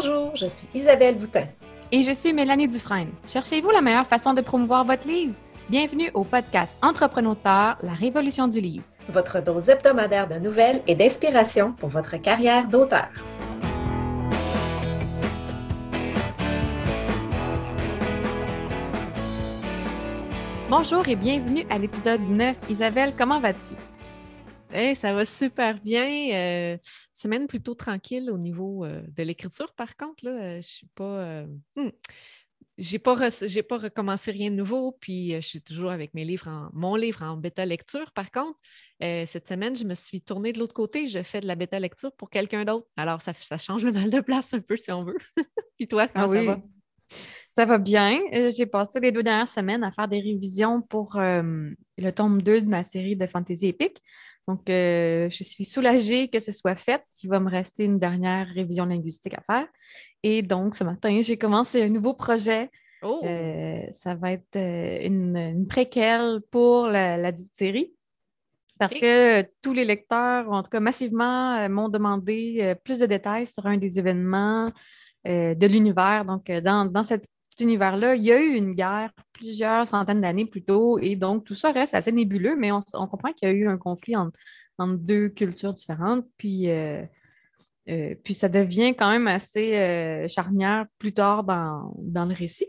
Bonjour, je suis Isabelle Boutin. Et je suis Mélanie Dufresne. Cherchez-vous la meilleure façon de promouvoir votre livre? Bienvenue au podcast Entrepreneur, la révolution du livre. Votre dose hebdomadaire de nouvelles et d'inspiration pour votre carrière d'auteur. Bonjour et bienvenue à l'épisode 9. Isabelle, comment vas-tu? Hey, ça va super bien. Euh, semaine plutôt tranquille au niveau euh, de l'écriture, par contre. Là, euh, je suis pas. Hmm, j'ai pas, pas recommencé rien de nouveau, puis je suis toujours avec mes livres en, mon livre en bêta lecture. Par contre, cette semaine, je me suis tournée de l'autre côté. Je fais de la bêta lecture pour quelqu'un d'autre. Alors, ça, ça change le mal de place un peu, si on veut. puis toi, comment ah ça va? Ça va bien. J'ai passé les deux dernières semaines à faire des révisions pour le tome 2 de ma série de fantasy épique. Donc, euh, je suis soulagée que ce soit fait. Il va me rester une dernière révision linguistique à faire. Et donc, ce matin, j'ai commencé un nouveau projet. Oh! Euh, ça va être euh, une, préquelle pour la, série. Parce que tous les lecteurs, en tout cas massivement, m'ont demandé plus de détails sur un des événements de l'univers. Donc, dans, dans cette univers-là, il y a eu une guerre plusieurs centaines d'années plus tôt, et donc tout ça reste assez nébuleux, mais on, comprend qu'il y a eu un conflit entre, deux cultures différentes, puis, euh, euh, puis ça devient quand même assez euh, charnière plus tard dans, le récit.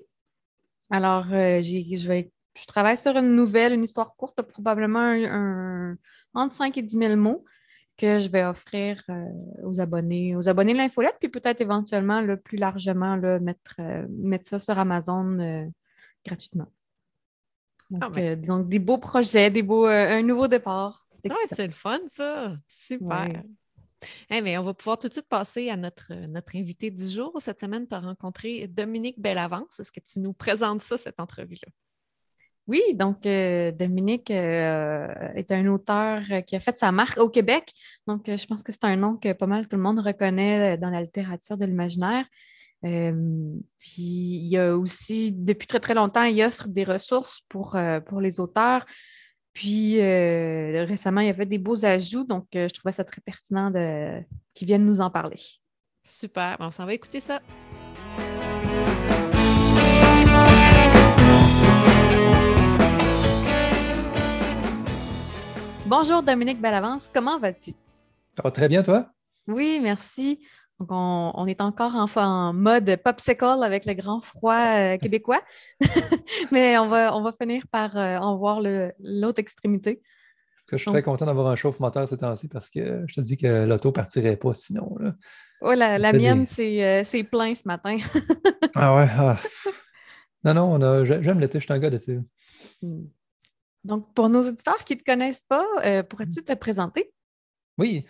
Alors, je travaille sur une nouvelle, une histoire courte, probablement un, entre 5 et 10 000 mots que je vais offrir euh, aux abonnés, aux abonnés de l'infolette, puis peut-être éventuellement le plus largement mettre, euh, mettre ça sur Amazon euh, gratuitement. Ah donc, des beaux projets, des beaux, un nouveau départ. C'est le fun, ça. Super. Eh mais on va pouvoir tout de suite passer à notre, notre invité du jour. Cette semaine, pour rencontrer Dominique Bellavance. Est-ce que tu nous présentes ça, cette entrevue-là? Oui, donc euh, Dominique euh, est un auteur euh, qui a fait sa marque au Québec. Donc, je pense que c'est un nom que pas mal tout le monde reconnaît dans la littérature de l'imaginaire. puis, il y a aussi, depuis très, très longtemps, il offre des ressources pour, les auteurs. Puis, récemment, il a fait des beaux ajouts. Donc, je trouvais ça très pertinent de... qu'il vienne nous en parler. Super. On s'en va écouter ça. Bonjour Dominique Bellavance, comment vas-tu? Ça va très bien, toi? Oui, merci. Donc, on, est encore en, en, mode popsicle avec le grand froid euh, québécois, mais on va, on va finir par euh, en voir l'autre extrémité. je suis très content d'avoir un chauffe moteur ces temps-ci parce que je te dis que l'auto ne partirait pas sinon. Là. Oh, la, mienne, euh, c'est plein ce matin. ah ouais. Ah. Non, non, j'aime l'été, je suis un gars d'été. Hmm. Donc, pour nos auditeurs qui ne te connaissent pas, euh, pourrais-tu te présenter? Oui,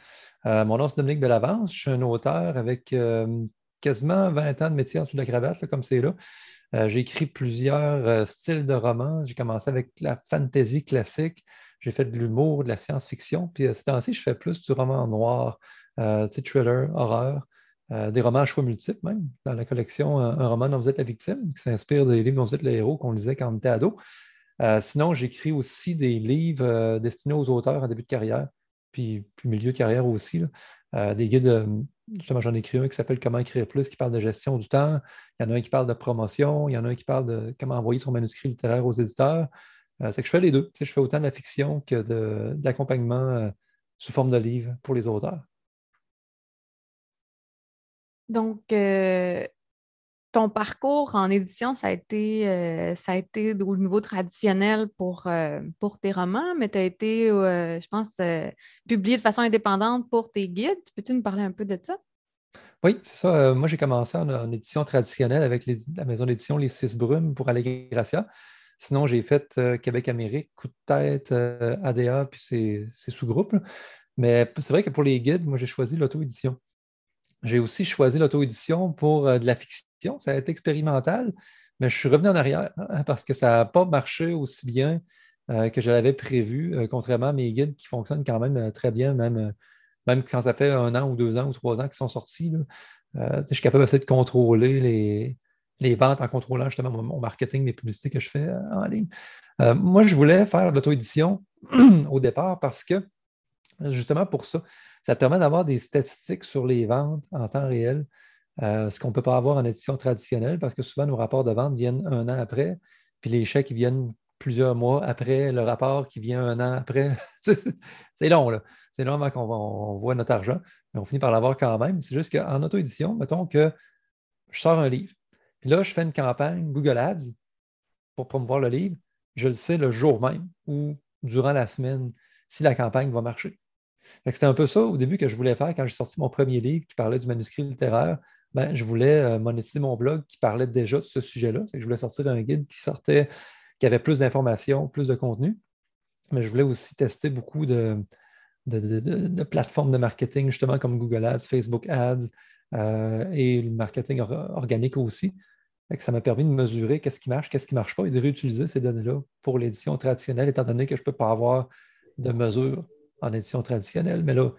euh, mon nom c'est Dominique Bellavance. Je suis un auteur avec euh, quasiment 20 ans de métier en dessous de la cravate, comme c'est là. j'ai écrit plusieurs styles de romans. J'ai commencé avec la fantasy classique. J'ai fait de l'humour, de la science-fiction. Puis ces temps-ci, je fais plus du roman noir, thriller, horreur. des romans à choix multiples même, dans la collection Un, roman dont vous êtes la victime, qui s'inspire des livres dont vous êtes le héros qu'on lisait quand on était ado. Euh, sinon, j'écris aussi des livres euh, destinés aux auteurs en début de carrière, puis, milieu de carrière aussi. Euh, des guides, justement, j'en ai écrit un qui s'appelle Comment écrire plus, qui parle de gestion du temps. Il y en a un qui parle de promotion. Il y en a un qui parle de comment envoyer son manuscrit littéraire aux éditeurs. c'est que je fais les deux. je fais autant de la fiction que de, l'accompagnement sous forme de livre pour les auteurs. Donc, ton parcours en édition, ça a été, euh, ça a au niveau traditionnel pour, euh, pour tes romans, mais tu as été, euh, je pense, publié de façon indépendante pour tes guides. Peux-tu nous parler un peu de ça? Oui, c'est ça. moi, j'ai commencé en, édition traditionnelle avec la maison d'édition Les Six Brumes pour Allegracia. Sinon, j'ai fait Québec-Amérique, Coup de tête, ADA, puis ses sous-groupes. Mais c'est vrai que pour les guides, moi, j'ai choisi l'auto-édition. J'ai aussi choisi l'auto-édition pour euh, de la fiction. Ça a été expérimental, mais je suis revenu en arrière hein, parce que ça n'a pas marché aussi bien euh, que je l'avais prévu, euh, contrairement à mes guides qui fonctionnent quand même très bien, même, même quand ça fait un an ou deux ans ou trois ans qu'ils sont sortis. je suis capable de contrôler les, les ventes en contrôlant justement mon, marketing, les publicités que je fais en ligne. moi, je voulais faire l'auto-édition au départ parce que, justement pour ça, ça permet d'avoir des statistiques sur les ventes en temps réel. ce qu'on ne peut pas avoir en édition traditionnelle parce que souvent nos rapports de vente viennent un an après, puis les chèques viennent plusieurs mois après le rapport qui vient un an après. c'est long, là. C'est long avant qu'on voit notre argent, mais on finit par l'avoir quand même. C'est juste qu'en auto-édition, mettons que je sors un livre, puis là, je fais une campagne Google Ads pour promouvoir le livre. Je le sais le jour même ou durant la semaine si la campagne va marcher. C'était un peu ça au début que je voulais faire quand j'ai sorti mon premier livre qui parlait du manuscrit littéraire. Ben, je voulais euh, monétiser mon blog qui parlait déjà de ce sujet-là. Je voulais sortir un guide qui sortait qui avait plus d'informations, plus de contenu. Mais je voulais aussi tester beaucoup de, plateformes de marketing, justement comme Google Ads, Facebook Ads euh, et le marketing organique aussi. ça m'a permis de mesurer qu'est-ce qui marche, qu'est-ce qui ne marche pas et de réutiliser ces données-là pour l'édition traditionnelle, étant donné que je ne peux pas avoir de mesures en édition traditionnelle. Mais là,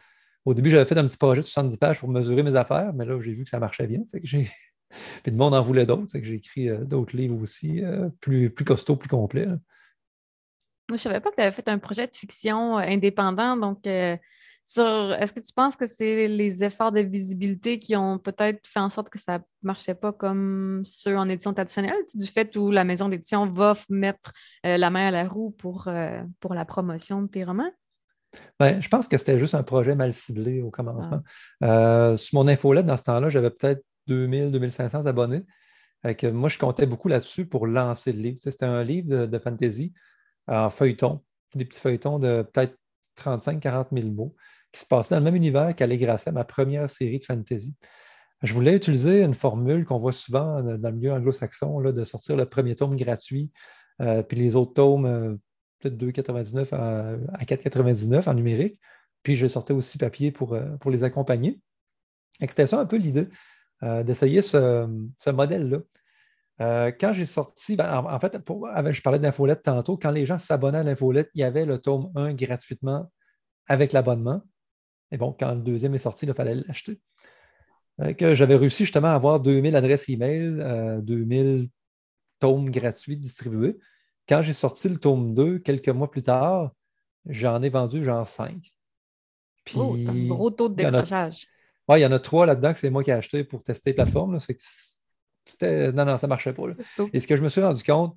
au début, j'avais fait un petit projet de 70 pages pour mesurer mes affaires, mais là, j'ai vu que ça marchait bien. Puis le monde en voulait d'autres. C'est que j'ai écrit euh, d'autres livres aussi, euh, plus, plus costauds, plus complets. Je ne savais pas que tu avais fait un projet de fiction euh, indépendant. Donc, est-ce que tu penses que c'est les efforts de visibilité qui ont peut-être fait en sorte que ça ne marchait pas comme ceux en édition traditionnelle, du fait où la maison d'édition va mettre la main à la roue pour, pour la promotion de tes romans? Ben, je pense que c'était juste un projet mal ciblé au commencement. Ah. sur mon infolette, dans ce temps-là, j'avais peut-être 2000, 2500 abonnés. moi, je comptais beaucoup là-dessus pour lancer le livre. C'était un livre de, fantasy en feuilleton, des petits feuilletons de peut-être 35-40 000 mots qui se passaient dans le même univers qu'Allegracia, ma première série de fantasy. Je voulais utiliser une formule qu'on voit souvent dans le milieu anglo-saxon, de sortir le premier tome gratuit, euh, puis les autres tomes, euh, peut-être 2,99 à, 4,99 en numérique. Puis je sortais aussi papier pour, euh, pour les accompagner. C'était ça un peu l'idée. Euh, d'essayer ce, modèle-là. Euh, quand j'ai sorti, ben, en, fait, je parlais d'infolette tantôt, quand les gens s'abonnaient à l'infolette, il y avait le tome 1 gratuitement avec l'abonnement. Et bon, quand le deuxième est sorti, il fallait l'acheter. J'avais réussi justement à avoir 2000 adresses email, 2000 tomes gratuits distribués. Quand j'ai sorti le tome 2, quelques mois plus tard, j'en ai vendu genre 5. Puis, oh, un gros taux de décrochage il y en a trois là-dedans que c'est moi qui ai acheté pour tester les plateformes. non, non, ça ne marchait pas. Et ce que je me suis rendu compte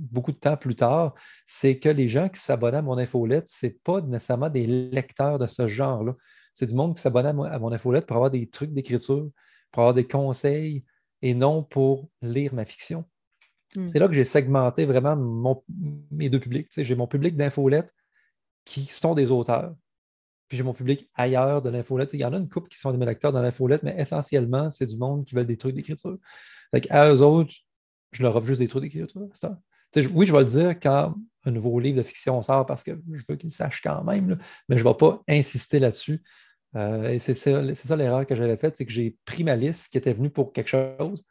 beaucoup de temps plus tard, c'est que les gens qui s'abonnaient à mon infolette, ce n'est pas nécessairement des lecteurs de ce genre-là. C'est du monde qui s'abonnait à, mon infolette pour avoir des trucs d'écriture, pour avoir des conseils et non pour lire ma fiction. Hmm. C'est là que j'ai segmenté vraiment mes deux publics. j'ai mon public d'infolette qui sont des auteurs puis j'ai mon public ailleurs de l'infolette. Il y en a une couple qui sont des lecteurs dans l'infolette, mais essentiellement, c'est du monde qui veut des trucs d'écriture. À eux autres, je leur offre juste des trucs d'écriture. Oui, je vais le dire quand un nouveau livre de fiction sort parce que je veux qu'ils sachent quand même, mais je ne vais pas insister là-dessus. Euh, et c'est ça, l'erreur que j'avais faite, c'est que j'ai pris ma liste qui était venue pour quelque chose,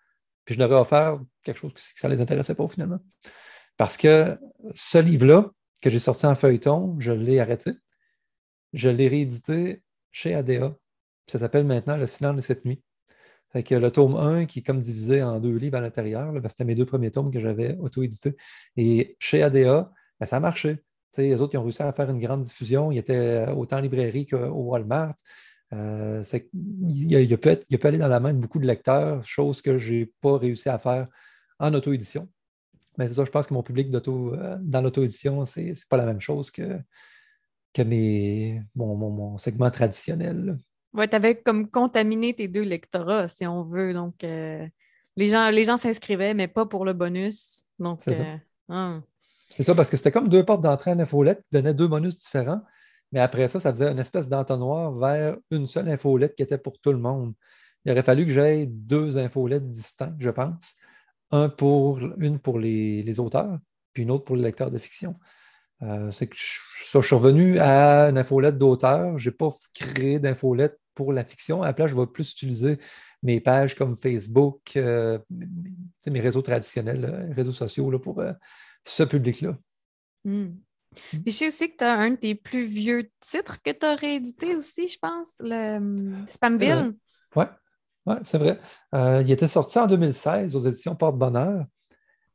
je leur ai offert quelque chose qui ne les intéressait pas finalement. Parce que ce livre-là, que j'ai sorti en feuilleton, je l'ai arrêté je l'ai réédité chez ADA. Ça s'appelle maintenant Le silence de cette nuit. Fait que le tome 1 qui est comme divisé en deux livres à l'intérieur, c'était mes deux premiers tomes que j'avais auto-édités. Et chez ADA, ben, ça a marché. les autres, ils ont réussi à faire une grande diffusion. Ils étaient autant en librairie qu'au Walmart. Euh, il, a, être, il, aller dans la main de beaucoup de lecteurs, chose que je n'ai pas réussi à faire en auto-édition. Mais c'est ça, je pense que mon public euh, dans l'auto-édition, ce n'est pas la même chose que, que mon, segment traditionnel. Oui, tu avais comme contaminé tes deux lectorats, si on veut. Donc, euh, les gens les gens s'inscrivaient, mais pas pour le bonus. Donc, c'est ça. Euh, hein. C'est ça, parce que c'était comme deux portes d'entrée à l'infolette qui donnaient deux bonus différents. Mais après ça, ça faisait une espèce d'entonnoir vers une seule infolette qui était pour tout le monde. Il aurait fallu que j'aie deux infolettes distinctes, je pense. Une pour les, auteurs, puis une autre pour les lecteurs de fiction. Euh, c'est que je, suis revenu à une infolette d'auteur. Je n'ai pas créé d'infolette pour la fiction. À je vais plus utiliser mes pages comme Facebook, euh, mes réseaux traditionnels, euh, réseaux sociaux pour ce public-là. Hmm. je sais aussi que tu as un de tes plus vieux titres que tu as réédité aussi, je pense, le Spamville. Oui, ouais, c'est vrai. il était sorti en 2016 aux éditions Porte-Bonheur.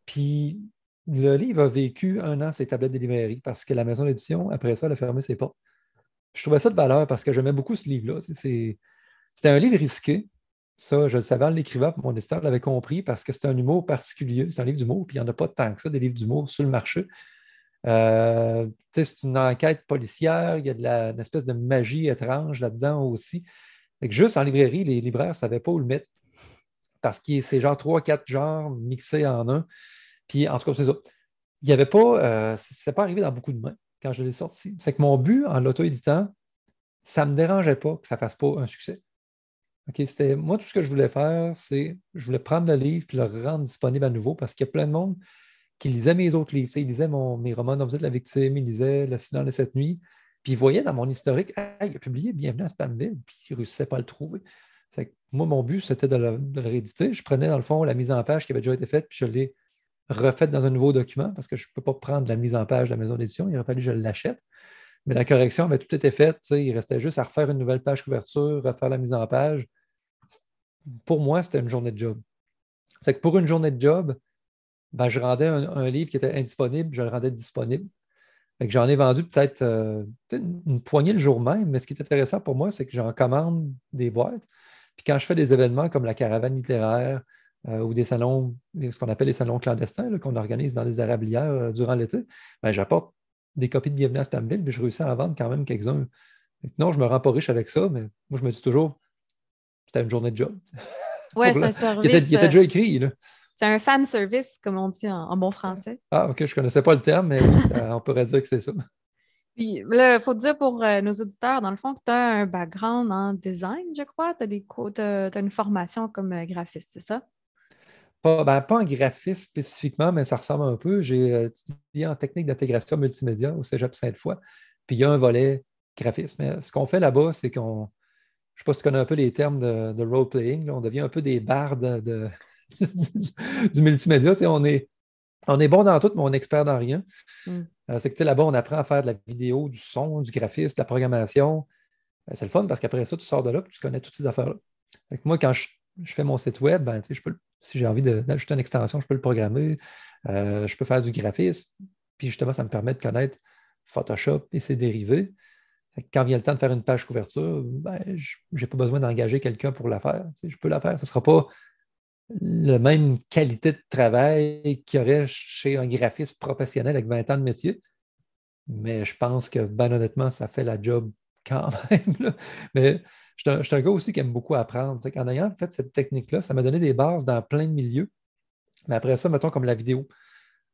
Puis le livre a vécu un an sur les tablettes des librairies parce que la maison d'édition, après ça, elle a fermé ses portes. Je trouvais ça de valeur parce que j'aimais beaucoup ce livre-là. C'était un livre risqué, Ça, je le savais en l'écrivant, mon éditeur l'avait compris parce que c'est un humour particulier. C'est un livre d'humour, puis il n'y en a pas tant que ça, des livres d'humour sur le marché. Euh, c'est une enquête policière, il y a de la, une espèce de magie étrange là-dedans aussi. juste en librairie, les libraires ne savaient pas où le mettre parce que c'est genre trois, quatre genres mixés en un. Puis en tout cas, c'est ça. Il n'y avait pas, euh, ça pas arrivé dans beaucoup de mains quand je l'ai sorti. C'est que mon but en l'auto-éditant, ça ne me dérangeait pas que ça ne fasse pas un succès. c'était, moi, tout ce que je voulais faire, c'est je voulais prendre le livre et le rendre disponible à nouveau parce qu'il y a plein de monde qui lisait mes autres livres. il lisait mes romans vous êtes la victime, il lisait L'accident de cette nuit, puis il voyait dans mon historique, il a publié Bienvenue à Spamville, puis il ne réussissait pas à le trouver. moi, mon but, c'était de, le, rééditer. Je prenais, dans le fond, la mise en page qui avait déjà été faite, puis je l'ai refaite dans un nouveau document parce que je ne peux pas prendre la mise en page de la maison d'édition. Il aurait fallu que je l'achète. Mais la correction avait tout été faite. Il restait juste à refaire une nouvelle page couverture, refaire la mise en page. Pour moi, c'était une journée de job. C'est que pour une journée de job, ben, je rendais un, livre qui était indisponible, je le rendais disponible. J'en ai vendu peut-être euh, une, poignée le jour même, mais ce qui est intéressant pour moi, c'est que j'en commande des boîtes. Puis quand je fais des événements comme la caravane littéraire euh, ou des salons, ce qu'on appelle les salons clandestins, qu'on organise dans les érablières euh, durant l'été, ben, j'apporte des copies de Bienvenue à Spamville, puis je réussis à en vendre quand même quelques-uns. Non, je ne me rends pas riche avec ça, mais moi, je me dis toujours, c'était une journée de job. Oui, c'est un service. Il était, déjà écrit. Là. C'est un fan service, comme on dit en, bon français. Ah, OK, je ne connaissais pas le terme, mais oui, on pourrait dire que c'est ça. Puis il faut dire pour euh, nos auditeurs, dans le fond, que tu as un background en design, je crois. Tu as, as, une formation comme euh, graphiste, c'est ça? Pas, ben, pas en graphisme spécifiquement, mais ça ressemble un peu. J'ai euh, étudié en technique d'intégration multimédia au Cégep Sainte-Foy. Puis il y a un volet graphisme. Mais ce qu'on fait là-bas, c'est qu'on. Je ne sais pas si tu connais un peu les termes de, role-playing. On devient un peu des bardes de, du, multimédia. On est, on est bon dans tout, mais on est expert dans rien. Mm. Euh, c'est que là-bas, on apprend à faire de la vidéo, du son, du graphisme, de la programmation. Euh, c'est le fun parce qu'après ça, tu sors de là et tu connais toutes ces affaires-là. Moi, quand je, fais mon site web, ben, je peux, si j'ai envie d'ajouter une extension, je peux le programmer. Euh, je peux faire du graphisme. Puis justement, ça me permet de connaître Photoshop et ses dérivés. Quand vient le temps de faire une page couverture, ben, je n'ai pas besoin d'engager quelqu'un pour la faire. Je peux la faire. Ce ne sera pas la même qualité de travail qu'il y aurait chez un graphiste professionnel avec 20 ans de métier. Mais je pense que, ben honnêtement, ça fait la job quand même. Mais je suis, un, gars aussi qui aime beaucoup apprendre. en ayant fait cette technique-là, ça m'a donné des bases dans plein de milieux. Mais après ça, mettons comme la vidéo.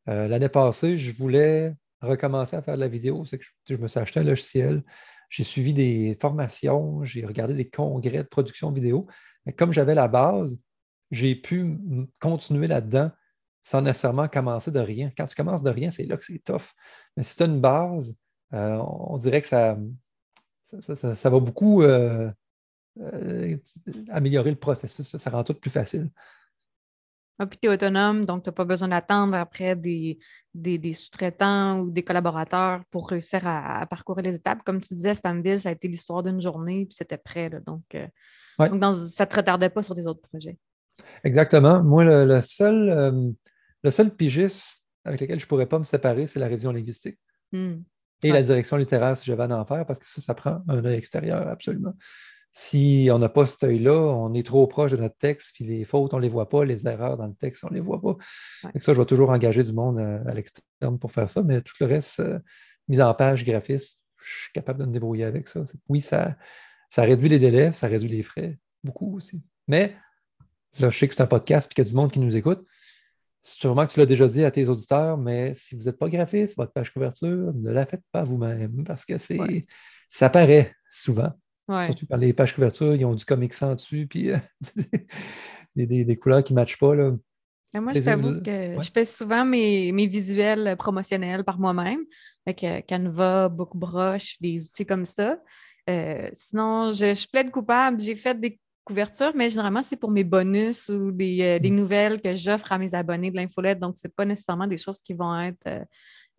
Euh, l'année passée, je voulais recommencer à faire de la vidéo. C'est que je, me suis acheté un logiciel, j'ai suivi des formations, j'ai regardé des congrès de production vidéo. Mais comme j'avais la base, j'ai pu continuer là-dedans sans nécessairement commencer de rien. Quand tu commences de rien, c'est là que c'est tough. Mais si tu as une base, euh, on dirait que ça, ça, va beaucoup euh, euh, améliorer le processus. Ça, rend tout plus facile. Ah, puis tu es autonome, donc tu n'as pas besoin d'attendre après des, des, sous-traitants ou des collaborateurs pour réussir à, parcourir les étapes. Comme tu disais, Spamville, ça a été l'histoire d'une journée, puis c'était prêt. donc, ça ne te retardait pas sur des autres projets. Exactement. Moi, le, seul, euh, le seul pigiste avec lequel je ne pourrais pas me séparer, c'est la révision linguistique. Hmm. Et la direction littéraire, si j'avais à en faire, parce que ça, ça prend un œil extérieur, absolument. Si on n'a pas cet œil-là, on est trop proche de notre texte, puis les fautes, on ne les voit pas, les erreurs dans le texte, on ne les voit pas. Et ça, je vais toujours engager du monde à, l'externe pour faire ça, mais tout le reste, euh, mise en page, graphisme, je suis capable de me débrouiller avec ça. Oui, ça, ça réduit les délais, ça réduit les frais, beaucoup aussi. Mais Là, je sais que c'est un podcast et qu'il y a du monde qui nous écoute. Sûrement que tu l'as déjà dit à tes auditeurs, mais si vous n'êtes pas graphiste, votre page couverture, ne la faites pas vous-même parce que c'est ça paraît souvent. Surtout quand les pages couverture, ils ont du comic sans dessus, puis euh, des, couleurs qui ne matchent pas. Là. Moi, je t'avoue que je fais souvent mes, visuels promotionnels par moi-même, avec euh, Canva, BookBrush, des outils comme ça. Euh, sinon, je, je plaide coupable. J'ai fait des couverture, mais généralement, c'est pour mes bonus ou des, euh, mm. nouvelles que j'offre à mes abonnés de l'infolette. Donc, ce n'est pas nécessairement des choses qui vont être, euh,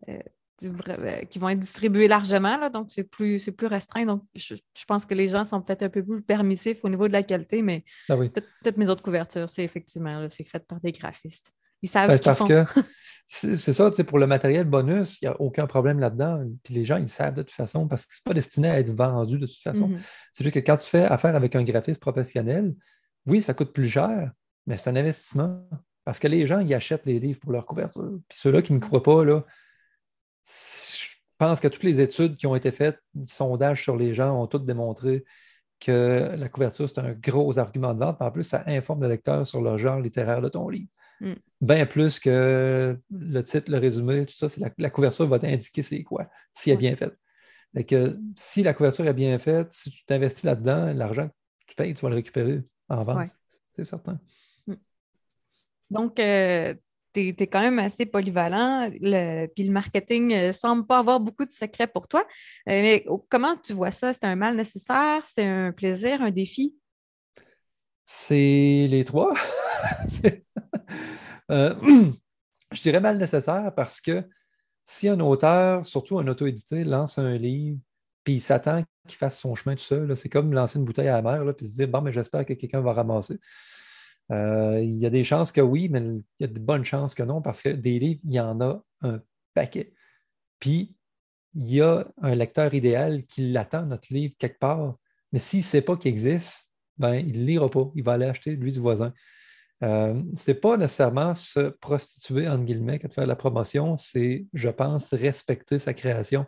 euh, qui vont être distribuées largement. Là, donc, c'est plus, plus restreint. Donc, je, pense que les gens sont peut-être un peu plus permissifs au niveau de la qualité, mais ah toutes mes autres couvertures, c'est effectivement, c'est fait par des graphistes. Ils savent ben, ce qu'ils font. que c'est ça, pour le matériel bonus, il n'y a aucun problème là-dedans. Puis les gens, ils savent de toute façon parce que ce n'est pas destiné à être vendu de toute façon. Mm-hmm. C'est juste que quand tu fais affaire avec un graphiste professionnel, oui, ça coûte plus cher, mais c'est un investissement. Parce que les gens, ils achètent les livres pour leur couverture. Puis ceux-là qui ne me croient pas, là, je pense que toutes les études qui ont été faites, sondages sur les gens, ont toutes démontré que la couverture, c'est un gros argument de vente. En plus, ça informe le lecteur sur le genre littéraire de ton livre. Mm. Bien plus que le titre, le résumé, tout ça, c'est la, couverture va t'indiquer c'est quoi, si elle est bien faite. que, si la couverture est bien faite, si tu t'investis là-dedans, l'argent que tu payes, tu vas le récupérer en vente. C'est certain. Mm. Donc, euh, tu es, quand même assez polyvalent, puis le marketing ne euh, semble pas avoir beaucoup de secrets pour toi. Euh, mais comment tu vois ça? C'est un mal nécessaire? C'est un plaisir, un défi? C'est les trois. Euh, je dirais mal nécessaire parce que si un auteur, surtout un auto-édité, lance un livre, puis il s'attend qu'il fasse son chemin tout seul, c'est comme lancer une bouteille à la mer, puis se dire Bon, mais j'espère que quelqu'un va ramasser. Euh, il y a des chances que oui, mais il y a de bonnes chances que non, parce que des livres, il y en a un paquet. Puis, il y a un lecteur idéal qui l'attend, notre livre, quelque part. Mais s'il ne sait pas qu'il existe, ben, il ne lira pas. Il va aller acheter lui du voisin. Euh, ce n'est pas nécessairement se prostituer, entre guillemets, de faire la promotion, c'est, je pense, respecter sa création,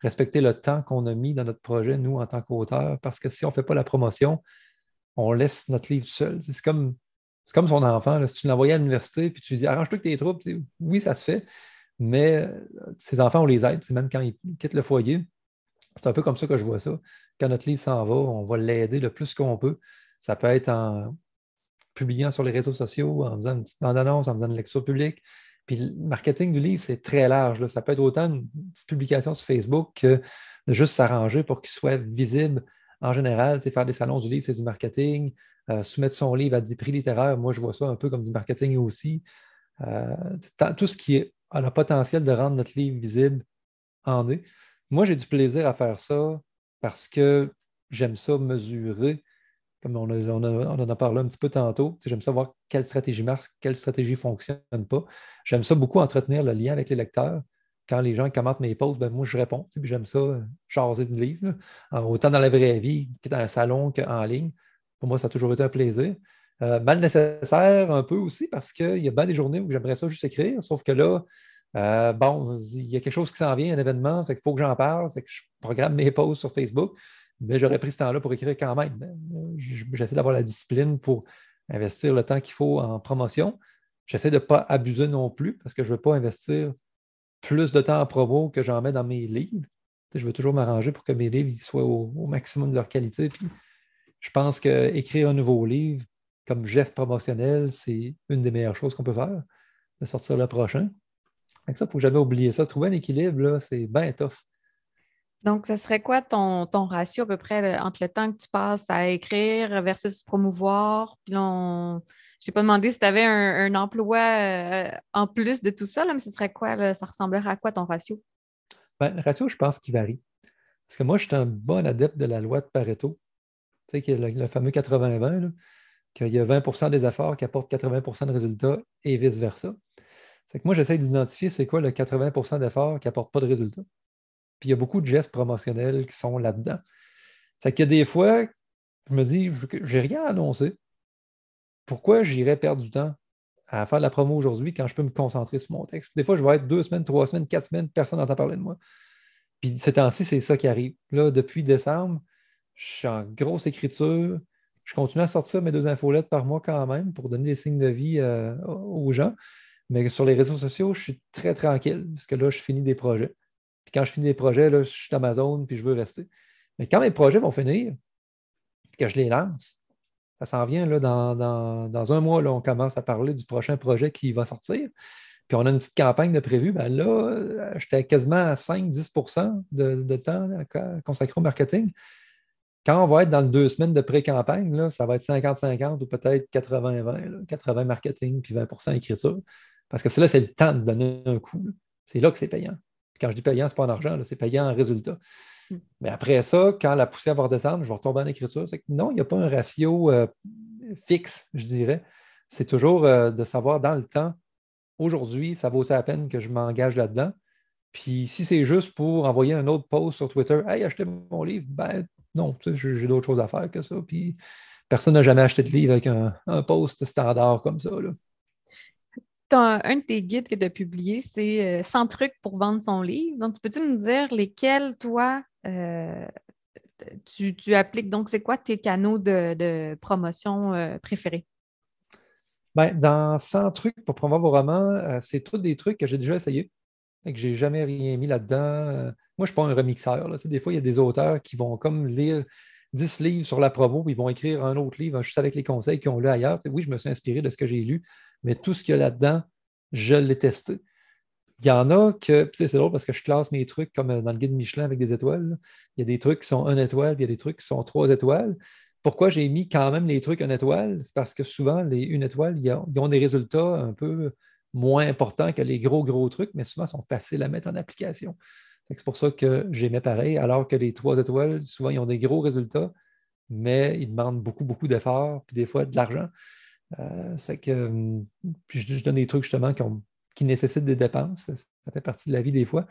respecter le temps qu'on a mis dans notre projet, nous, en tant qu'auteur, parce que si on ne fait pas la promotion, on laisse notre livre seul. C'est comme c'est comme son enfant. Si tu l'envoyais à l'université puis tu lui dis arrange-toi que tes troubles, oui, ça se fait, mais euh, ses enfants, on les aide. Même quand ils quittent le foyer, c'est un peu comme ça que je vois ça. Quand notre livre s'en va, on va l'aider le plus qu'on peut. Ça peut être en publiant sur les réseaux sociaux, en faisant une petite bande-annonce, en faisant une lecture publique. Puis le marketing du livre, c'est très large. Ça peut être autant une petite publication sur Facebook que de juste s'arranger pour qu'il soit visible. En général, faire des salons du livre, c'est du marketing. Euh, soumettre son livre à des prix littéraires, moi, je vois ça un peu comme du marketing aussi. Euh, tout ce qui a le potentiel de rendre notre livre visible en est. Moi, j'ai du plaisir à faire ça parce que j'aime ça mesurer, comme on, en a parlé un petit peu tantôt. J'aime ça voir quelle stratégie marche, quelle stratégie ne fonctionne pas. J'aime ça beaucoup entretenir le lien avec les lecteurs. Quand les gens commentent mes posts, ben moi, je réponds. J'aime ça, chaser de livres, autant dans la vraie vie que dans un salon qu'en ligne. Pour moi, ça a toujours été un plaisir. Euh, mal nécessaire un peu aussi parce qu'il y a bien des journées où j'aimerais ça juste écrire, sauf que là, euh, bon, il y a quelque chose qui s'en vient, un événement, c'est qu'il faut que j'en parle, c'est que je programme mes posts sur Facebook, mais j'aurais pris ce temps-là pour écrire quand même. Euh, j'essaie d'avoir la discipline pour investir le temps qu'il faut en promotion. J'essaie de ne pas abuser non plus parce que je ne veux pas investir plus de temps en promo que j'en mets dans mes livres. Je veux toujours m'arranger pour que mes livres soient au, maximum de leur qualité. Je pense qu'écrire un nouveau livre comme geste promotionnel, c'est une des meilleures choses qu'on peut faire, de sortir le prochain. Ça, il ne faut jamais oublier ça. Trouver un équilibre, c'est bien tough. Donc, ce serait quoi ton, ratio à peu près entre le temps que tu passes à écrire versus promouvoir? Puis on... Je t'ai pas demandé si tu avais un, emploi euh, en plus de tout ça, mais ce serait quoi? ça ressemblerait à quoi ton ratio? Ben, le ratio, je pense qu'il varie. Parce que moi, je suis un bon adepte de la loi de Pareto. Tu sais, qu'il y a le, fameux 80-20, qu'il y a 20% des efforts qui apportent 80% de résultats et vice-versa. C'est que moi, j'essaie d'identifier c'est quoi le 80% d'efforts qui n'apportent pas de résultats. Puis il y a beaucoup de gestes promotionnels qui sont là-dedans. C'est qu'il y a des fois, je me dis, j'ai rien à annoncer. Pourquoi j'irais perdre du temps à faire la promo aujourd'hui quand je peux me concentrer sur mon texte? Des fois, je vais être deux semaines, trois semaines, quatre semaines, personne n'entend parler de moi. Puis ces temps-ci, c'est ça qui arrive. Là, depuis décembre, je suis en grosse écriture. Je continue à sortir mes deux infolettes par mois quand même pour donner des signes de vie euh, aux gens. Mais sur les réseaux sociaux, je suis très tranquille parce que là, je finis des projets. Puis quand je finis des projets, là, je suis dans ma zone puis je veux rester. Mais quand mes projets vont finir, que je les lance, ça s'en vient là, dans, un mois, là, on commence à parler du prochain projet qui va sortir. Puis on a une petite campagne de prévu. Ben là, euh, j'étais quasiment à 5-10 de, de, temps consacré au marketing. Quand on va être dans deux semaines de pré-campagne, ça va être 50-50 ou peut-être 80-20, 80 marketing puis 20% écriture. Parce que là, c'est le temps de donner un coup. C'est là que c'est payant. Quand je dis payant, ce n'est pas en argent, c'est payant en résultat. Hmm. Mais après ça, quand la poussière va redescendre, je vais retomber en écriture. C'est que non, il n'y a pas un ratio euh, fixe, je dirais. C'est toujours euh, de savoir dans le temps, aujourd'hui, ça vaut la peine que je m'engage là-dedans? Puis si c'est juste pour envoyer un autre post sur Twitter, Hey, achetez mon livre, ben non, j'ai d'autres choses à faire que ça. Puis personne n'a jamais acheté de livre avec un, post standard comme ça. Un de tes guides que tu as publié, c'est 100 trucs pour vendre son livre. Donc, peux-tu nous dire lesquels, toi, tu, appliques? Donc, c'est quoi tes canaux de, promotion préférés? Ben, dans 100 trucs pour promouvoir vos romans, euh, c'est tous des trucs que j'ai déjà essayés et que j'ai jamais rien mis là-dedans. Euh, moi, je ne suis pas un remixeur. Des fois, il y a des auteurs qui vont comme lire 10 livres sur la promo, puis ils vont écrire un autre livre juste avec les conseils qu'ils ont lu ailleurs. oui, je me suis inspiré de ce que j'ai lu, mais tout ce qu'il y a là-dedans, je l'ai testé. Il y en a que, c'est drôle parce que je classe mes trucs comme euh, dans le guide Michelin avec des étoiles. Il y a des trucs qui sont 1 étoile, puis il y a des trucs qui sont 3 étoiles. Pourquoi j'ai mis quand même les trucs en étoile? C'est parce que souvent, les une étoile, ils ont, des résultats un peu moins importants que les gros, gros trucs, mais souvent, ils sont faciles à mettre en application. C'est pour ça que j'aimais pareil, alors que les trois étoiles, souvent, ils ont des gros résultats, mais ils demandent beaucoup, beaucoup d'efforts, puis des fois de l'argent. Euh, c'est que puis je, donne des trucs justement qui, nécessitent des dépenses. Ça, fait partie de la vie des fois.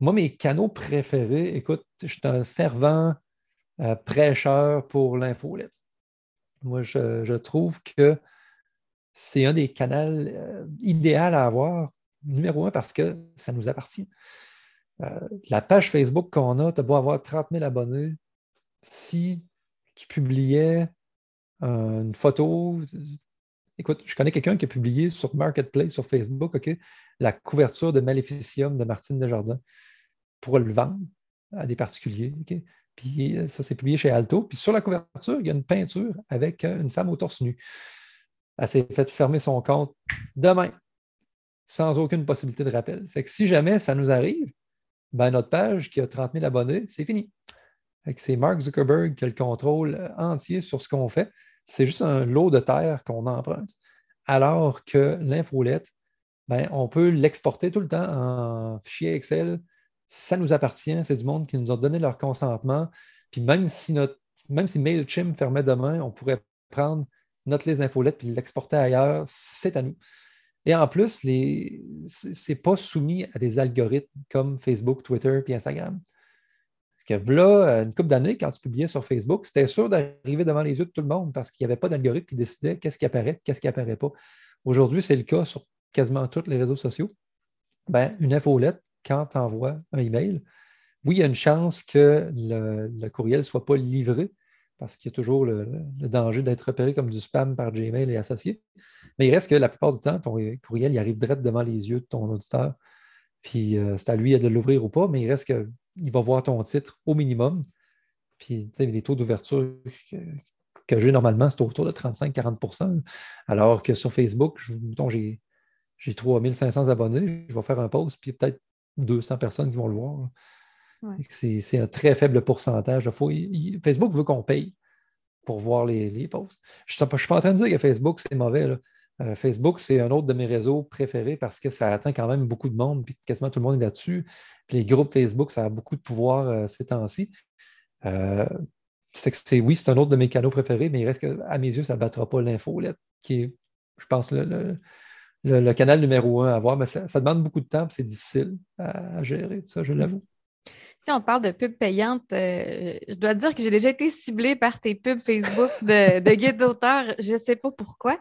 Moi, mes canaux préférés, écoute, je suis un fervent euh, prêcheur pour l'infolette. Moi, je, trouve que c'est un des canaux euh, idéaux à avoir, numéro un, parce que ça nous appartient. Euh, la page Facebook qu'on a, tu as beau avoir 30 000 abonnés. Si tu publiais une photo, écoute, je connais quelqu'un qui a publié sur Marketplace, sur Facebook, OK, la couverture de Maléficium de Martine Desjardins pour le vendre à des particuliers. Puis euh, ça s'est publié chez Alto. Puis sur la couverture, il y a une peinture avec euh, une femme au torse nu. Elle s'est fait fermer son compte demain, sans aucune possibilité de rappel. Fait que si jamais ça nous arrive, ben notre page qui a 30 000 abonnés, c'est fini. C'est Mark Zuckerberg qui a le contrôle euh, entier sur ce qu'on fait. C'est juste un lot de terre qu'on emprunte. Alors que l'infolette, ben, on peut l'exporter tout le temps en fichier Excel ça nous appartient, c'est du monde qui nous a donné leur consentement. Puis même si, notre, même si MailChimp fermait demain, on pourrait prendre notre liste d'infolettes puis l'exporter ailleurs, c'est à nous. Et en plus, ce n'est pas soumis à des algorithmes comme Facebook, Twitter puis Instagram. Que là, une couple d'années, quand tu publiais sur Facebook, c'était sûr d'arriver devant les yeux de tout le monde parce qu'il n'y avait pas d'algorithme qui décidait qu'est-ce qui apparaît, qu'est-ce qui n'apparaît pas. Aujourd'hui, c'est le cas sur quasiment tous les réseaux sociaux. Ben, une infolette, quand tu envoies un email, oui, il y a une chance que le, courriel ne soit pas livré parce qu'il y a toujours le, danger d'être repéré comme du spam par Gmail et associé. Mais il reste que la plupart du temps, ton courriel arrive direct devant les yeux de ton auditeur. Puis euh, c'est à lui de l'ouvrir ou pas, mais il reste qu'il va voir ton titre au minimum. Puis les taux d'ouverture que, j'ai normalement, c'est autour de 35-40% Alors que sur Facebook, j'ai j'ai 3500 abonnés, je vais faire un post, puis peut-être 200 personnes qui vont le voir. C'est un très faible pourcentage. Facebook veut qu'on paye pour voir les, posts. Je ne suis pas en train de dire que Facebook, c'est mauvais. Euh, Facebook, c'est un autre de mes réseaux préférés parce que ça atteint quand même beaucoup de monde, puis quasiment tout le monde est là-dessus. les groupes Facebook, ça a beaucoup de pouvoir euh, ces temps-ci. Euh, oui, c'est un autre de mes canaux préférés, mais il reste qu'à mes yeux, ça ne battra pas l'infolette, qui est, je pense, le, canal numéro un à voir, mais ça, demande beaucoup de temps c'est difficile à, gérer. Ça, je l'avoue. Si on parle de pubs payantes, euh, je dois dire que j'ai déjà été ciblée par tes pubs Facebook de, de guide d'auteur. Je ne sais pas pourquoi.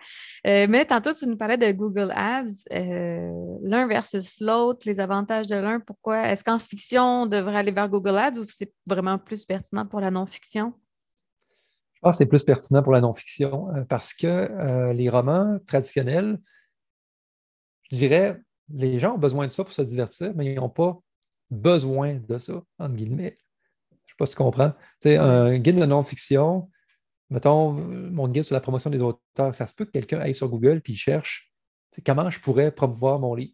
Euh, mais tantôt, tu nous parlais de Google Ads, euh, l'un versus l'autre, les avantages de l'un. Pourquoi? Est-ce qu'en fiction, on devrait aller vers Google Ads ou c'est vraiment plus pertinent pour la non-fiction? Je pense que c'est plus pertinent pour la non-fiction parce que les romans traditionnels, je dirais, les gens ont besoin de ça pour se divertir, mais ils n'ont pas besoin de ça, entre guillemets. Je ne sais pas si tu comprends. Un guide de non-fiction, mettons, mon guide sur la promotion des auteurs, ça se peut que quelqu'un aille sur Google et cherche comment je pourrais promouvoir mon livre.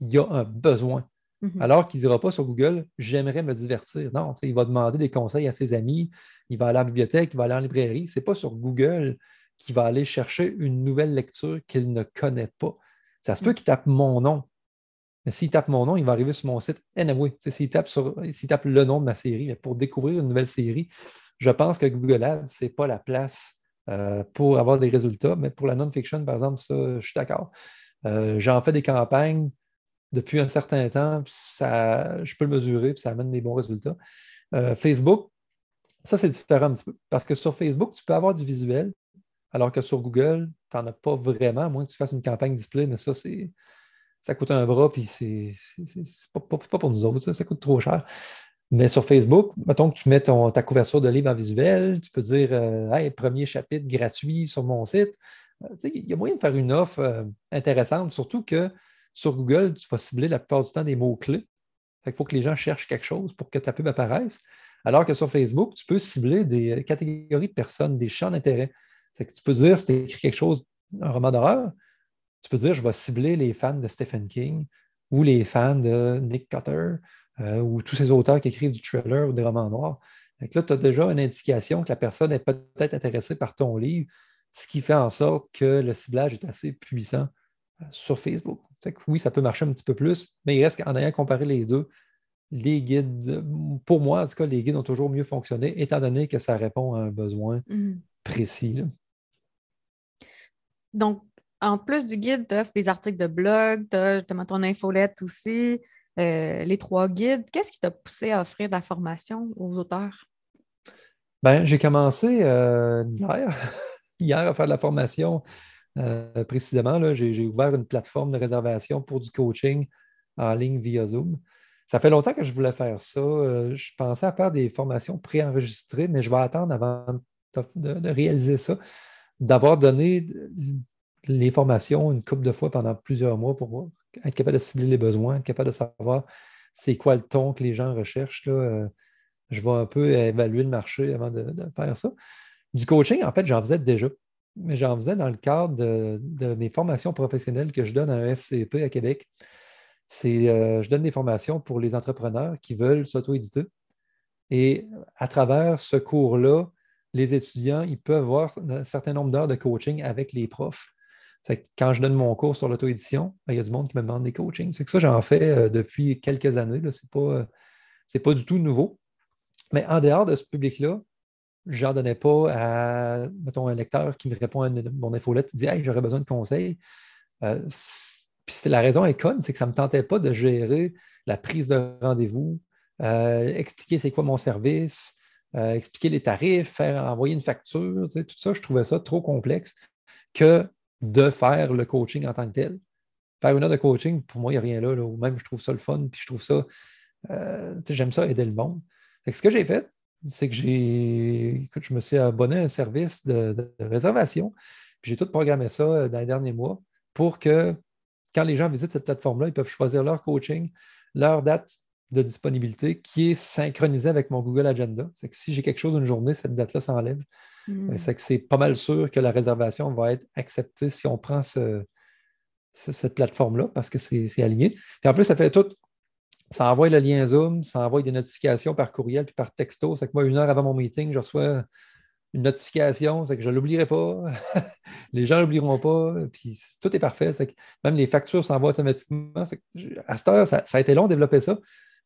Il y a un besoin. Mm-hmm. Alors qu'il ne dira pas sur Google, j'aimerais me divertir. Non, il va demander des conseils à ses amis, il va aller à la bibliothèque, il va aller en librairie. Ce n'est pas sur Google qu'il va aller chercher une nouvelle lecture qu'il ne connaît pas. Ça se peut qu'il tape mon nom. Mais s'il tape mon nom, il va arriver sur mon site anyway. S'il tape, tape le nom de ma série, pour découvrir une nouvelle série, je pense que Google Ads, ce n'est pas la place euh, pour avoir des résultats. Mais pour la non-fiction, par exemple, ça, je suis d'accord. Euh, j'en fais des campagnes depuis un certain temps, ça, je peux le mesurer, puis ça amène des bons résultats. Euh, Facebook, Ça, c'est différent un petit peu. Parce que sur Facebook, tu peux avoir du visuel, alors que sur Google, tu n'en as pas vraiment, à moins que tu fasses une campagne display, mais ça, c'est. Ça coûte un bras, puis c'est pas, pour nous autres, ça, ça coûte trop cher. Mais sur Facebook, mettons que tu mets ta couverture de livre en visuel, tu peux dire euh, Hey, premier chapitre gratuit sur mon site. Euh, il y a moyen de faire une offre euh, intéressante, surtout que sur Google, tu vas cibler la plupart du temps des mots-clés. Il faut que les gens cherchent quelque chose pour que ta pub apparaisse. Alors que sur Facebook, tu peux cibler des catégories de personnes, des champs d'intérêt. Tu peux dire, si tu écris quelque chose, un roman d'horreur, tu peux dire, je vais cibler les fans de Stephen King ou les fans de Nick Cutter euh, ou tous ces auteurs qui écrivent du thriller ou des romans noirs. Donc là, tu as déjà une indication que la personne est peut-être intéressée par ton livre, ce qui fait en sorte que le ciblage est assez puissant euh, sur Facebook. oui, ça peut marcher un petit peu plus, mais il reste qu'en ayant comparé les deux, les guides, pour moi, en tout cas, les guides ont toujours mieux fonctionné, étant donné que ça répond à un besoin mm. précis. Donc, en plus du guide, tu offres des articles de blog, tu as justement ton infolette aussi, euh, les trois guides. Qu'est-ce qui t'a poussé à offrir de la formation aux auteurs? Ben, j'ai commencé euh, hier, hier à faire de la formation. Euh, précisément, j'ai ouvert une plateforme de réservation pour du coaching en ligne via Zoom. Ça fait longtemps que je voulais faire ça. je pensais à faire des formations préenregistrées, mais je vais attendre avant de réaliser ça d'avoir donné les formations une couple de fois pendant plusieurs mois pour être capable de cibler les besoins, être capable de savoir c'est quoi le ton que les gens recherchent. Là, euh, je vais un peu évaluer le marché avant de, faire ça. Du coaching, en fait, j'en faisais déjà. Mais j'en faisais dans le cadre de, mes formations professionnelles que je donne à un FCP à Québec. C'est, euh, je donne des formations pour les entrepreneurs qui veulent s'auto-éditer. Et à travers ce cours-là, les étudiants, ils peuvent avoir un certain nombre d'heures de coaching avec les profs. Quand je donne mon cours sur l'auto-édition, ben, il y a du monde qui me demande des coachings. C'est que ça, j'en fais euh, depuis quelques années. Ce n'est pas, euh, pas du tout nouveau. Mais en dehors de ce public-là, je n'en donnais pas à, mettons, un lecteur qui me répond à mon infolette, qui dit Hey, j'aurais besoin de conseils. Euh, la raison est conne, c'est que ça ne me tentait pas de gérer la prise de rendez-vous, expliquer c'est quoi mon service, expliquer les tarifs, faire envoyer une facture, tout ça, je trouvais ça trop complexe que de faire le coaching en tant que tel. Faire une heure de coaching, pour moi, il n'y a rien là, Même je trouve ça le fun, puis je trouve ça, euh, j'aime ça aider le monde. ce que j'ai fait, c'est que j'ai, je me suis abonné à un service de, réservation, puis j'ai tout programmé ça euh, dans les derniers mois pour que quand les gens visitent cette plateforme-là, ils peuvent choisir leur coaching, leur date de disponibilité qui est synchronisé avec mon Google Agenda. C'est que si j'ai quelque chose une journée, cette date-là s'enlève. Hmm. C'est que c'est pas mal sûr que la réservation va être acceptée si on prend cette plateforme-là parce que c'est aligné. Puis en plus, ça fait tout. Ça envoie le lien Zoom, ça envoie des notifications par courriel puis par texto. C'est que moi, une heure avant mon meeting, je reçois une notification, c'est que je ne l'oublierai pas. les gens ne l'oublieront pas. Puis tout est parfait. Que même les factures s'envoient automatiquement. à cette heure, ça, ça, a été long de développer ça.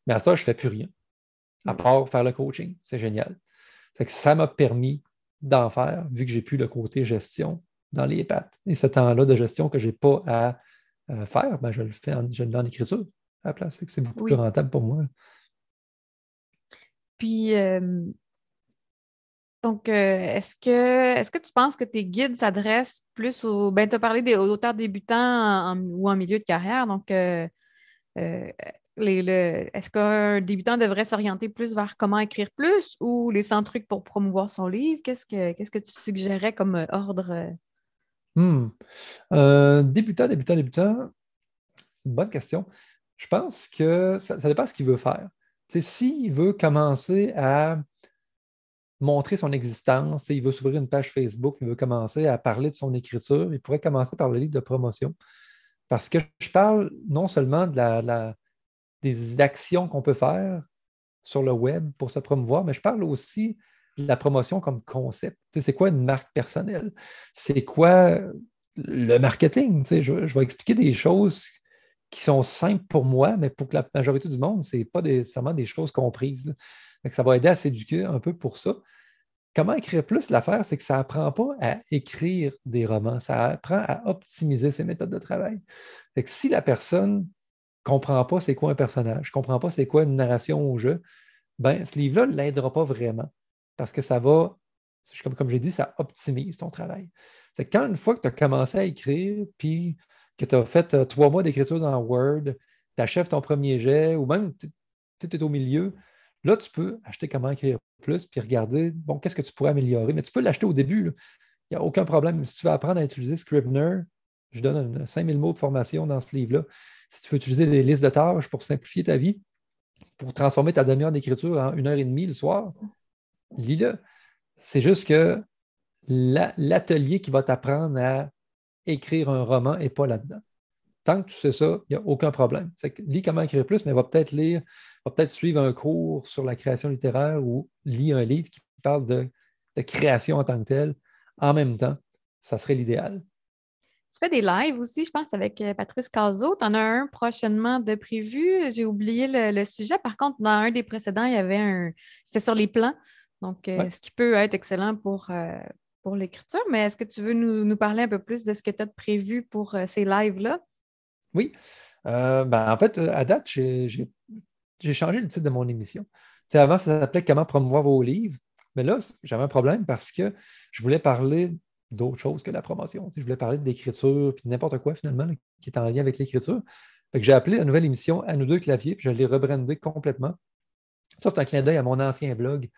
Mais à ça, je ne fais plus rien, à part faire le coaching. C'est génial. Que ça m'a permis d'en faire, vu que j'ai plus le côté gestion dans les pattes. Et ce temps-là de gestion que je n'ai pas à euh, faire, ben, je le fais en, je en écriture à la place. C'est beaucoup plus rentable pour moi. Puis, euh, donc, euh, est-ce que, est que tu penses que tes guides s'adressent plus aux. Ben, tu as parlé des auteurs débutants ou en milieu de carrière. Donc, est-ce qu'un débutant devrait s'orienter plus vers comment écrire plus ou les 100 trucs pour promouvoir son livre? Qu'est-ce que, tu suggérais comme euh, ordre? Euh? Hmm. Euh, débutant, débutant, débutant, c'est une bonne question. Je pense que ça, dépend ce qu'il veut faire. S'il veut commencer à montrer son existence, il veut s'ouvrir une page Facebook, il veut commencer à parler de son écriture, il pourrait commencer par le livre de promotion. Parce que je parle non seulement de la des actions qu'on peut faire sur le web pour se promouvoir, mais je parle aussi de la promotion comme concept. c'est quoi une marque personnelle? C'est quoi le marketing? Je, vais expliquer des choses qui sont simples pour moi, mais pour la majorité du monde, ce n'est pas nécessairement des choses comprises. ça va aider à s'éduquer un peu pour ça. Comment écrire plus? L'affaire, c'est que ça n'apprend pas à écrire des romans, ça apprend à optimiser ses méthodes de travail. si la personne comprend pas c'est quoi un personnage, ne comprend pas c'est quoi une narration au jeu, ben, ce livre-là ne l'aidera pas vraiment. parce que ça va, comme, comme j'ai dit, ça optimise ton travail. C'est quand une fois que tu as commencé à écrire, puis que tu as fait euh, trois mois d'écriture dans Word, tu achèves ton premier jet, ou même tu es au milieu, là, tu peux acheter comment écrire plus, puis regarder, bon, qu'est-ce que tu pourrais améliorer. Mais tu peux l'acheter au début. Il n'y a aucun problème. Si tu veux apprendre à utiliser Scrivener, je donne 5000 mots de formation dans ce livre-là. Si tu veux utiliser des listes de tâches pour simplifier ta vie, pour transformer ta demi-heure d'écriture en une heure et demie le soir, lis-le. C'est juste que l'atelier qui va t'apprendre à écrire un roman n'est pas là-dedans. Tant que tu sais ça, il n'y a aucun problème. lis comment écrire plus, mais va peut-être lire, va peut-être suivre un cours sur la création littéraire ou lis un livre qui parle de, de création en tant que telle en même temps. Ça serait l'idéal. Tu fais des lives aussi, je pense, avec euh, Patrice Cazot. Tu en as un prochainement de prévu? J'ai oublié le, sujet. Par contre, dans un des précédents, il y avait un. C'était sur les plans. Donc, euh, ce qui peut être excellent pour, euh, pour l'écriture. Mais est-ce que tu veux nous, parler un peu plus de ce que tu as prévu pour ces lives-là? Oui. Ben, en fait, à date, j'ai changé le titre de mon émission. avant, ça s'appelait Comment promouvoir vos livres. Mais là, j'avais un problème parce que je voulais parler d'autre chose que la promotion. je voulais parler d'écriture, puis n'importe quoi finalement qui est en lien avec l'écriture. J'ai appelé la nouvelle émission À nous deux claviers, puis je l'ai rebrandé complètement. Ça, c'est un clin d'œil à mon ancien blog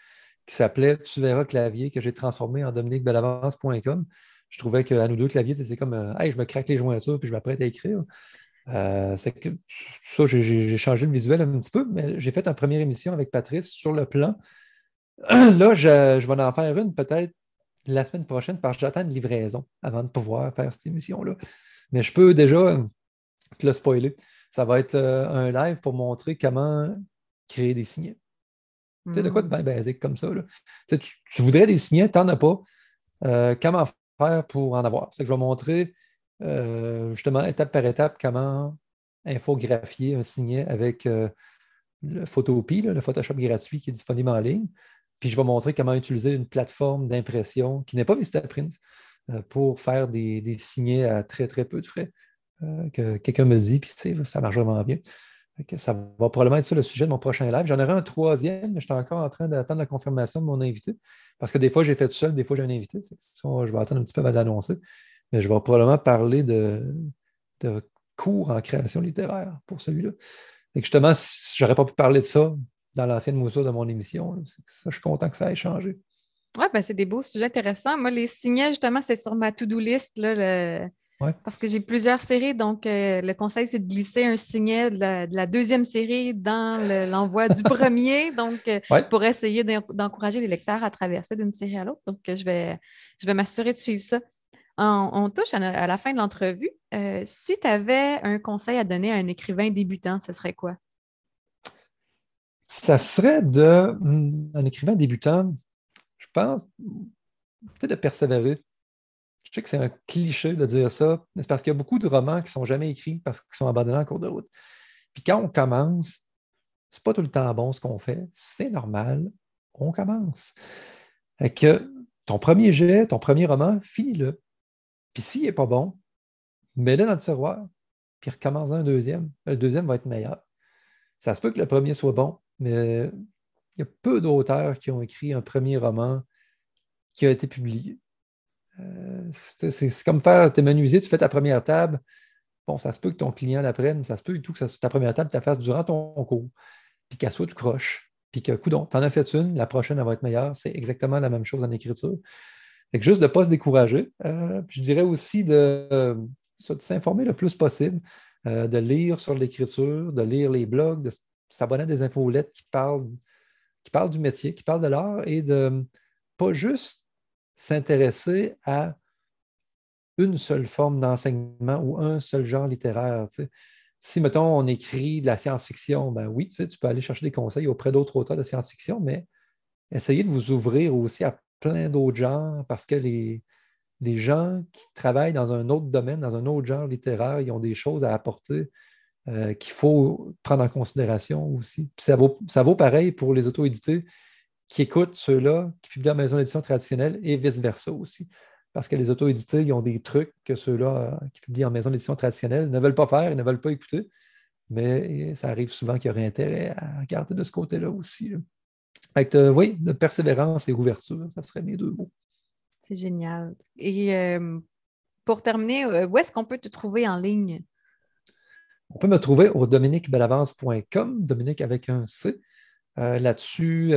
qui s'appelait Tu verras clavier, que j'ai transformé en dominiquebelavance.com. Je trouvais qu'à nous deux claviers, c'est comme euh, Hey, je me craque les jointures, puis je m'apprête à écrire. Euh, que ça, j'ai changé le visuel un petit peu, mais j'ai fait une première émission avec Patrice sur le plan. Là, je, je vais en faire une peut-être la semaine prochaine parce que j'attends une livraison avant de pouvoir faire cette émission-là. Mais je peux déjà te le spoiler. Ça va être euh, un live pour montrer comment créer des signets. Tu sais, de quoi de bien basique comme ça. Tu, tu, voudrais des signets, tu n'en as pas. Euh, comment faire pour en avoir? C'est que je vais montrer euh, justement étape par étape comment infographier un signet avec le Photopie, le Photoshop gratuit qui est disponible en ligne. Puis je vais montrer comment utiliser une plateforme d'impression qui n'est pas Vistaprint euh, pour faire des, signets à très, très peu de frais. Euh, que quelqu'un me dit, puis ça marche vraiment bien. ça va probablement être ça le sujet de mon prochain live. J'en aurai un troisième, mais je suis encore en train d'attendre la confirmation de mon invité. Parce que des fois, j'ai fait tout seul, des fois, j'ai un invité. je vais attendre un petit peu avant d'annoncer. Mais je vais probablement parler de, cours en création littéraire pour celui-là. Et justement, si je n'aurais pas pu parler de ça dans l'ancienne moussure de mon émission. Ça, je suis content que ça ait changé. Oui, ben c'est des beaux sujets intéressants. Moi, les signets, justement, c'est sur ma to-do list. Là, Parce que j'ai plusieurs séries, donc euh, le conseil, c'est de glisser un signet de la, deuxième série dans l'envoi du premier, donc euh, pour essayer d'encourager les lecteurs à traverser d'une série à l'autre. Donc, euh, je vais, je vais m'assurer de suivre ça. On, touche à, la fin de l'entrevue. si tu avais un conseil à donner à un écrivain débutant, ce serait quoi? Ça serait de hmm, un écrivain débutant, je pense, peut-être de persévérer. Je sais que c'est un cliché de dire ça, mais c'est parce qu'il y a beaucoup de romans qui ne sont jamais écrits parce qu'ils sont abandonnés en cours de route. Puis quand on commence, c'est pas tout le temps bon ce qu'on fait, c'est normal, on commence. Et que ton premier jet, ton premier roman, finis-le. Puis s'il n'est pas bon, mets-le dans le tiroir, puis recommence un deuxième. Le deuxième va être meilleur. Ça se peut que le premier soit bon, mais il y a peu d'auteurs qui ont écrit un premier roman qui a été publié. Euh, c'est comme faire tes menuisiers, tu fais ta première table. Bon, ça se peut que ton client l'apprenne, ça se peut tout que ta première table, tu la fasses durant ton cours, puis qu'elle soit tout croche, puis que, coudon, tu en as fait une, la prochaine, elle va être meilleure. C'est exactement la même chose en écriture. Fait juste de ne pas se décourager. Euh, je dirais aussi de, de s'informer le plus possible, euh, de lire sur l'écriture, de lire les blogs, de s'abonner à des infolettes qui parlent, qui parlent du métier, qui parlent de l'art et de pas juste s'intéresser à une seule forme d'enseignement ou un seul genre littéraire. Si, mettons, on écrit de la science-fiction, ben oui, tu, peux aller chercher des conseils auprès d'autres auteurs de science-fiction, mais essayez de vous ouvrir aussi à plein d'autres genres parce que les, les gens qui travaillent dans un autre domaine, dans un autre genre littéraire, ils ont des choses à apporter euh, qu'il faut prendre en considération aussi. ça, vaut, pareil pour les auto-édités qui écoutent ceux-là qui publient en maison d'édition traditionnelle et vice-versa aussi. Parce que les auto-édités, ils ont des trucs que ceux-là euh, qui publient en maison d'édition traditionnelle ne veulent pas faire, ils ne veulent pas écouter. Mais ça arrive souvent qu'il y aurait intérêt à regarder de ce côté-là aussi. Fait euh, oui, de persévérance et ouverture, ça serait mes deux mots. C'est génial. Et euh, pour terminer, euh, où est-ce qu'on peut te trouver en ligne? On peut me trouver au dominiquebelavance.com, Dominique avec un C. Là-dessus,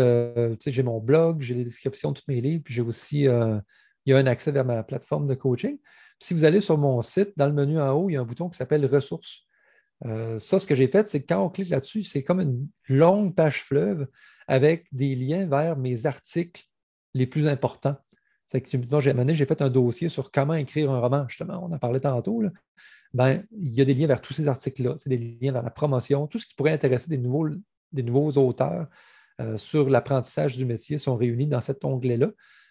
j'ai mon blog, j'ai les descriptions de tous mes livres, puis j'ai aussi il y a un accès vers ma plateforme de coaching. si vous allez sur mon site, dans le menu en haut, il y a un bouton qui s'appelle Ressources. ça, ce que j'ai fait, c'est que quand on clique là-dessus, c'est comme une longue page fleuve avec des liens vers mes articles les plus importants. C'est que j'ai fait un dossier sur comment écrire un roman, justement. On en parlait tantôt. Ben, il y a des liens vers tous ces articles-là. C'est des liens vers la promotion, tout ce qui pourrait intéresser des nouveaux, des nouveaux auteurs euh, sur l'apprentissage du métier sont réunis dans cet onglet-là.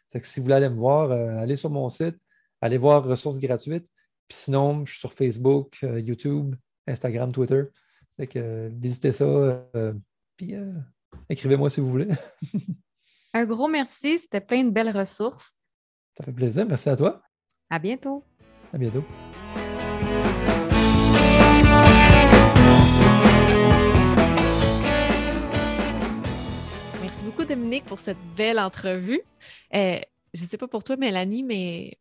C'est que si vous voulez aller me voir, euh, allez sur mon site, allez voir ressources gratuites. Puis sinon, je suis sur Facebook, euh, YouTube, Instagram, Twitter. C'est que visitez ça. puis Écrivez-moi si vous voulez. Un gros merci. C'était plein de belles ressources. Ça fait plaisir. Merci à toi. À bientôt. À bientôt. Merci beaucoup, Dominique, pour cette belle entrevue. Euh, je ne sais pas pour toi, Mélanie, mais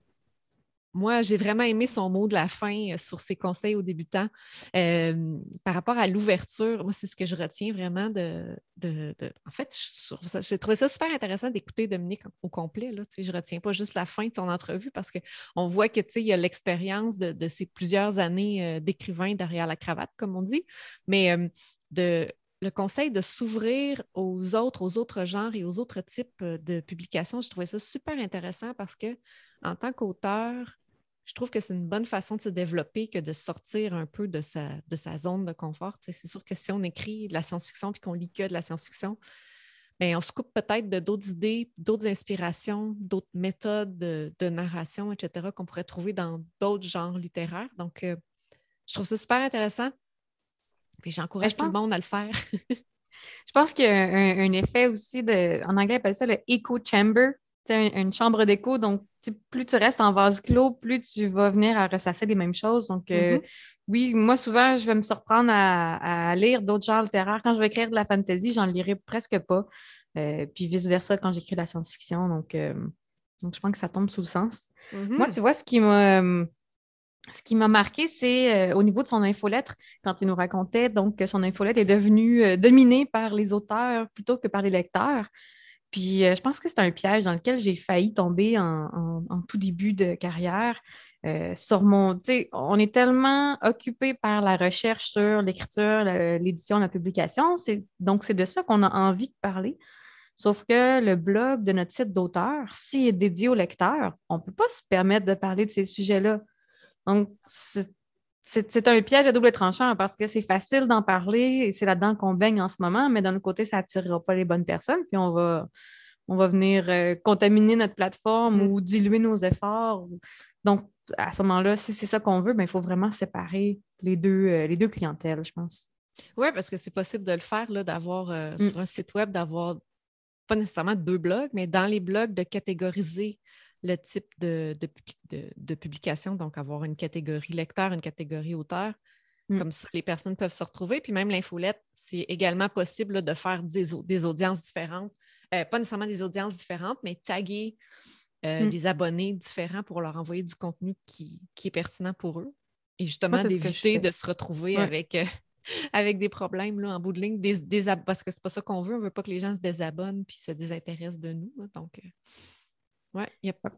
moi, j'ai vraiment aimé son mot de la fin euh, sur ses conseils aux débutants. Euh, par rapport à l'ouverture, moi, c'est ce que je retiens vraiment de. en fait, j'ai trouvé ça super intéressant d'écouter Dominique au complet. Là, je ne retiens pas juste la fin de son entrevue parce qu'on voit qu'il y a l'expérience de, de, ces plusieurs années euh, d'écrivain derrière la cravate, comme on dit, mais de le conseil de s'ouvrir aux autres, aux autres genres et aux autres types de publications, je trouvais ça super intéressant parce que en tant qu'auteur, je trouve que c'est une bonne façon de se développer que de sortir un peu de sa, de sa zone de confort. c'est sûr que si on écrit de la science-fiction puis qu'on lit que de la science-fiction, ben, on se coupe peut-être de d'autres idées, d'autres inspirations, d'autres méthodes de, narration, etc., qu'on pourrait trouver dans d'autres genres littéraires. Donc, euh, je trouve ça super intéressant. Et j'encourage tout le monde à le faire. je pense qu'il y a un, effet aussi de, en anglais, on appelle ça le echo chamber une chambre d'écho. Donc, plus tu restes en vase clos, plus tu vas venir à ressasser les mêmes choses. Donc, euh, mm-hmm. oui, moi, souvent, je vais me surprendre à, lire d'autres genres littéraires. Quand je vais écrire de la fantasy, j'en lirai presque pas. Euh, puis vice-versa quand j'écris de la science-fiction. Donc, euh, donc, je pense que ça tombe sous le sens. Mm-hmm. Moi, tu vois, ce qui m'a. Ce qui m'a marqué, c'est au niveau de son infolettre, quand il nous racontait donc que son infolettre est devenue dominée par les auteurs plutôt que par les lecteurs. Puis euh, je pense que c'est un piège dans lequel j'ai failli tomber en, tout début de carrière. Euh, sur mon, on est tellement occupé par la recherche sur l'écriture, l'édition, la publication. Donc, c'est de ça qu'on a envie de parler. Sauf que le blog de notre site d'auteur, s'il est dédié au lecteur, on ne peut pas se permettre de parler de ces sujets-là. Donc, c'est un piège à double tranchant parce que c'est facile d'en parler et c'est là-dedans qu'on baigne en ce moment, mais d'un autre côté, ça n'attirera pas les bonnes personnes, puis on va, on va venir euh, contaminer notre plateforme mm. ou diluer nos efforts. Donc, à ce moment-là, si c'est ça qu'on veut, ben, il faut vraiment séparer les deux, euh, les deux clientèles, je pense. Oui, parce que c'est possible de le faire, d'avoir euh, mm. sur un site web, d'avoir pas nécessairement deux blogs, mais dans les blogs, de catégoriser le type de, de, publication, donc avoir une catégorie lecteur, une catégorie auteur. Mm. Comme ça, les personnes peuvent se retrouver. Puis même l'infolette, c'est également possible de faire des, des, audiences différentes. Euh, pas nécessairement des audiences différentes, mais taguer euh, mm. des abonnés différents pour leur envoyer du contenu qui, est pertinent pour eux. Et justement, d'éviter de se retrouver avec, euh, avec des problèmes là, en bout de ligne, des, parce que c'est pas ça qu'on veut. On veut pas que les gens se désabonnent puis se désintéressent de nous. donc, oui, il y a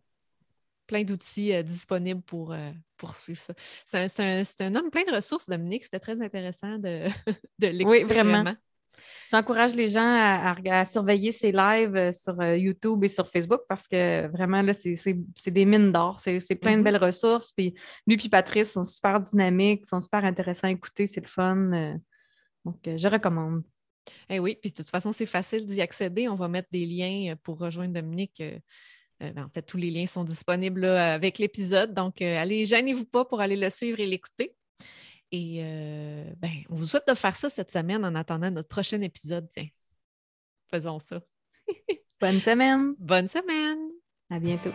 plein d'outils euh, disponibles pour euh, poursuivre ça. C'est un, homme plein de ressources, Dominique. C'était très intéressant de, de l'écouter. Oui, vraiment. J'encourage les gens à, surveiller ses lives euh, sur YouTube et sur Facebook parce que vraiment, là, c'est des mines d'or. C'est plein de mm-hmm. belles ressources. Puis lui et Patrice sont super dynamiques, sont super intéressants à écouter. C'est le fun. donc, je recommande. Eh oui, puis de toute façon, c'est facile d'y accéder. On va mettre des liens pour rejoindre Dominique euh, ben, en fait, tous les liens sont disponibles avec l'épisode. Donc, euh, allez, gênez-vous pas pour aller le suivre et l'écouter. Et euh, ben, on vous souhaite de faire ça cette semaine en attendant notre prochain épisode. Tiens, faisons ça. Bonne semaine. Bonne semaine. À bientôt.